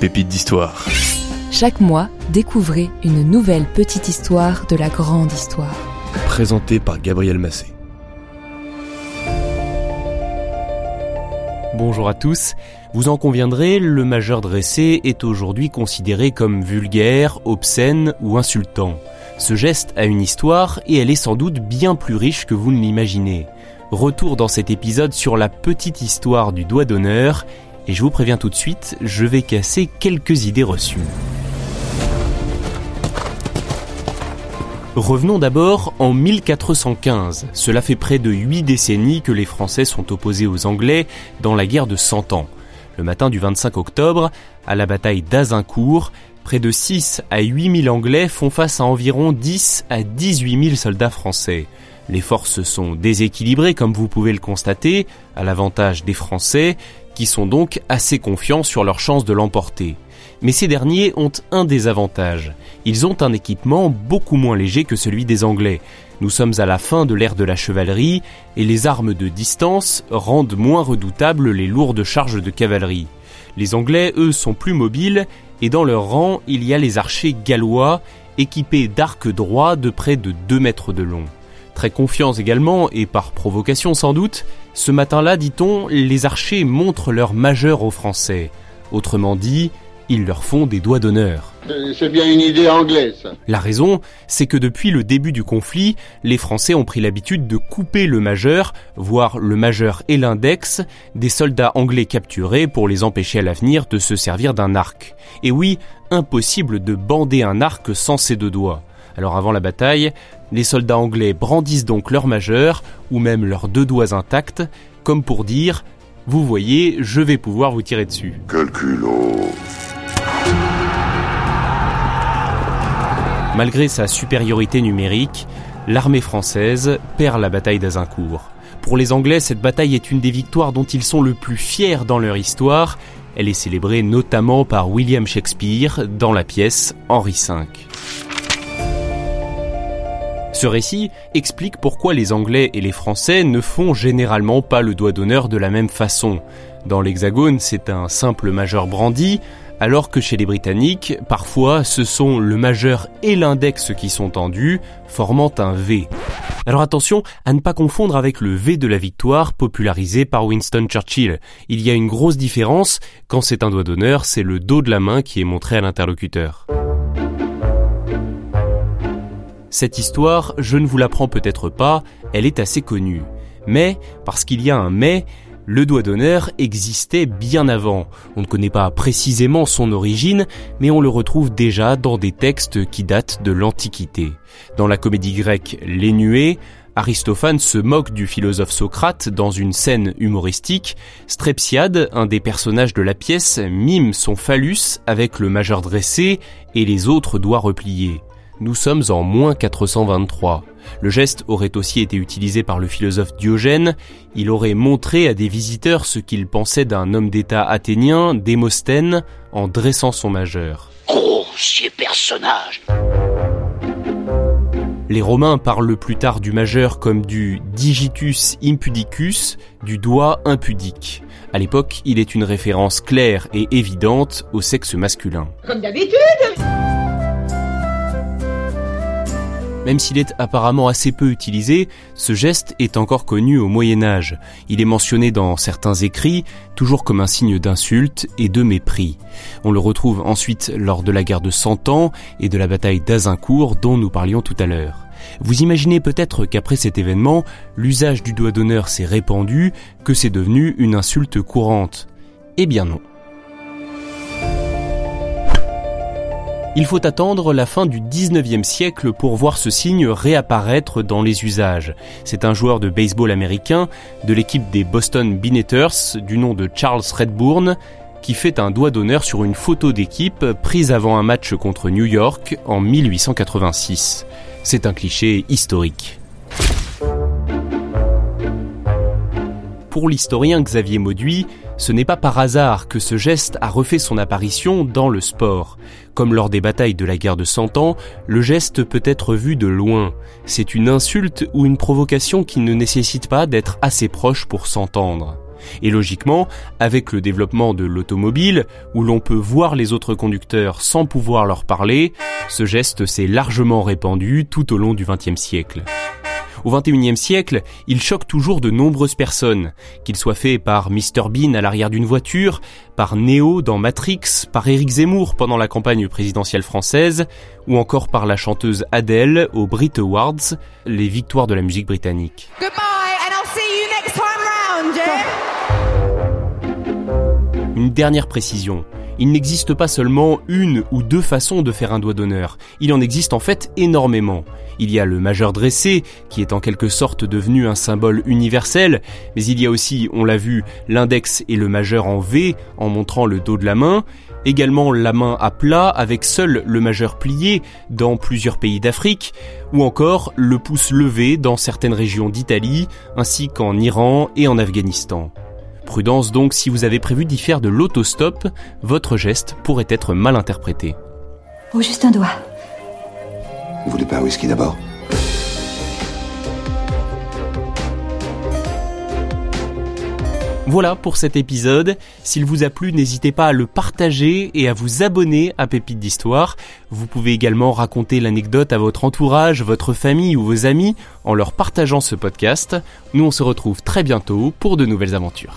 Pépite d'histoire. Chaque mois, découvrez une nouvelle petite histoire de la grande histoire. Présenté par Gabriel Massé. Bonjour à tous. Vous en conviendrez, le majeur dressé est aujourd'hui considéré comme vulgaire, obscène ou insultant. Ce geste a une histoire et elle est sans doute bien plus riche que vous ne l'imaginez. Retour dans cet épisode sur la petite histoire du doigt d'honneur et je vous préviens tout de suite, je vais casser quelques idées reçues. Revenons d'abord en 1415. Cela fait près de huit décennies que les Français sont opposés aux Anglais dans la guerre de Cent Ans. Le matin du 25 octobre, à la bataille d'Azincourt, près de 6 à 8 000 Anglais font face à environ 10 à 18 000 soldats français. Les forces sont déséquilibrées comme vous pouvez le constater, à l'avantage des Français, qui sont donc assez confiants sur leurs chances de l'emporter. Mais ces derniers ont un désavantage. Ils ont un équipement beaucoup moins léger que celui des Anglais. Nous sommes à la fin de l'ère de la chevalerie et les armes de distance rendent moins redoutables les lourdes charges de cavalerie. Les Anglais, eux, sont plus mobiles et dans leur rang, il y a les archers gallois équipés d'arcs droits de près de 2 mètres de long. Très confiants également, et par provocation sans doute, ce matin-là, dit-on, les archers montrent leur majeur aux Français. Autrement dit, ils leur font des doigts d'honneur. C'est bien une idée anglaise. La raison, c'est que depuis le début du conflit, les Français ont pris l'habitude de couper le majeur, voire le majeur et l'index, des soldats anglais capturés pour les empêcher à l'avenir de se servir d'un arc. Et oui, impossible de bander un arc sans ces deux doigts. Alors avant la bataille, les soldats anglais brandissent donc leur majeur, ou même leurs deux doigts intacts, comme pour dire « Vous voyez, je vais pouvoir vous tirer dessus ». Malgré sa supériorité numérique, l'armée française perd la bataille d'Azincourt. Pour les Anglais, cette bataille est une des victoires dont ils sont le plus fiers dans leur histoire. Elle est célébrée notamment par William Shakespeare dans la pièce Henri V. Ce récit explique pourquoi les Anglais et les Français ne font généralement pas le doigt d'honneur de la même façon. Dans l'Hexagone, c'est un simple majeur brandi, alors que chez les Britanniques, parfois, ce sont le majeur et l'index qui sont tendus, formant un V. Alors attention à ne pas confondre avec le V de la victoire popularisé par Winston Churchill. Il y a une grosse différence, quand c'est un doigt d'honneur, c'est le dos de la main qui est montré à l'interlocuteur. Cette histoire, je ne vous l'apprends peut-être pas, elle est assez connue. Mais, parce qu'il y a un mais, le doigt d'honneur existait bien avant. On ne connaît pas précisément son origine, mais on le retrouve déjà dans des textes qui datent de l'Antiquité. Dans la comédie grecque Les Nuées, Aristophane se moque du philosophe Socrate dans une scène humoristique. Strepsiade, un des personnages de la pièce, mime son phallus avec le majeur dressé et les autres doigts repliés. Nous sommes en moins 423. Le geste aurait aussi été utilisé par le philosophe Diogène. Il aurait montré à des visiteurs ce qu'il pensait d'un homme d'État athénien, Démosthène, en dressant son majeur. Grossier personnage les Romains parlent plus tard du majeur comme du digitus impudicus, du doigt impudique. À l'époque, il est une référence claire et évidente au sexe masculin. Comme d'habitude Même s'il est apparemment assez peu utilisé, ce geste est encore connu au Moyen Âge. Il est mentionné dans certains écrits, toujours comme un signe d'insulte et de mépris. On le retrouve ensuite lors de la guerre de Cent Ans et de la bataille d'Azincourt dont nous parlions tout à l'heure. Vous imaginez peut-être qu'après cet événement, l'usage du doigt d'honneur s'est répandu, que c'est devenu une insulte courante. Eh bien non. Il faut attendre la fin du 19e siècle pour voir ce signe réapparaître dans les usages. C'est un joueur de baseball américain de l'équipe des Boston Beaneters du nom de Charles Redbourne qui fait un doigt d'honneur sur une photo d'équipe prise avant un match contre New York en 1886. C'est un cliché historique. Pour l'historien Xavier Mauduit, ce n'est pas par hasard que ce geste a refait son apparition dans le sport. Comme lors des batailles de la guerre de Cent Ans, le geste peut être vu de loin. C'est une insulte ou une provocation qui ne nécessite pas d'être assez proche pour s'entendre. Et logiquement, avec le développement de l'automobile, où l'on peut voir les autres conducteurs sans pouvoir leur parler, ce geste s'est largement répandu tout au long du XXe siècle. Au XXIe siècle, il choque toujours de nombreuses personnes, qu'il soit fait par Mr Bean à l'arrière d'une voiture, par Neo dans Matrix, par Eric Zemmour pendant la campagne présidentielle française, ou encore par la chanteuse Adele aux Brit Awards, les victoires de la musique britannique. Une dernière précision. Il n'existe pas seulement une ou deux façons de faire un doigt d'honneur, il en existe en fait énormément. Il y a le majeur dressé, qui est en quelque sorte devenu un symbole universel, mais il y a aussi, on l'a vu, l'index et le majeur en V, en montrant le dos de la main, également la main à plat avec seul le majeur plié dans plusieurs pays d'Afrique, ou encore le pouce levé dans certaines régions d'Italie, ainsi qu'en Iran et en Afghanistan. Prudence donc si vous avez prévu d'y faire de l'autostop, votre geste pourrait être mal interprété. Oh, juste un doigt. Vous voulez pas un whisky d'abord? Voilà pour cet épisode. S'il vous a plu, n'hésitez pas à le partager et à vous abonner à Pépite d'Histoire. Vous pouvez également raconter l'anecdote à votre entourage, votre famille ou vos amis en leur partageant ce podcast. Nous on se retrouve très bientôt pour de nouvelles aventures.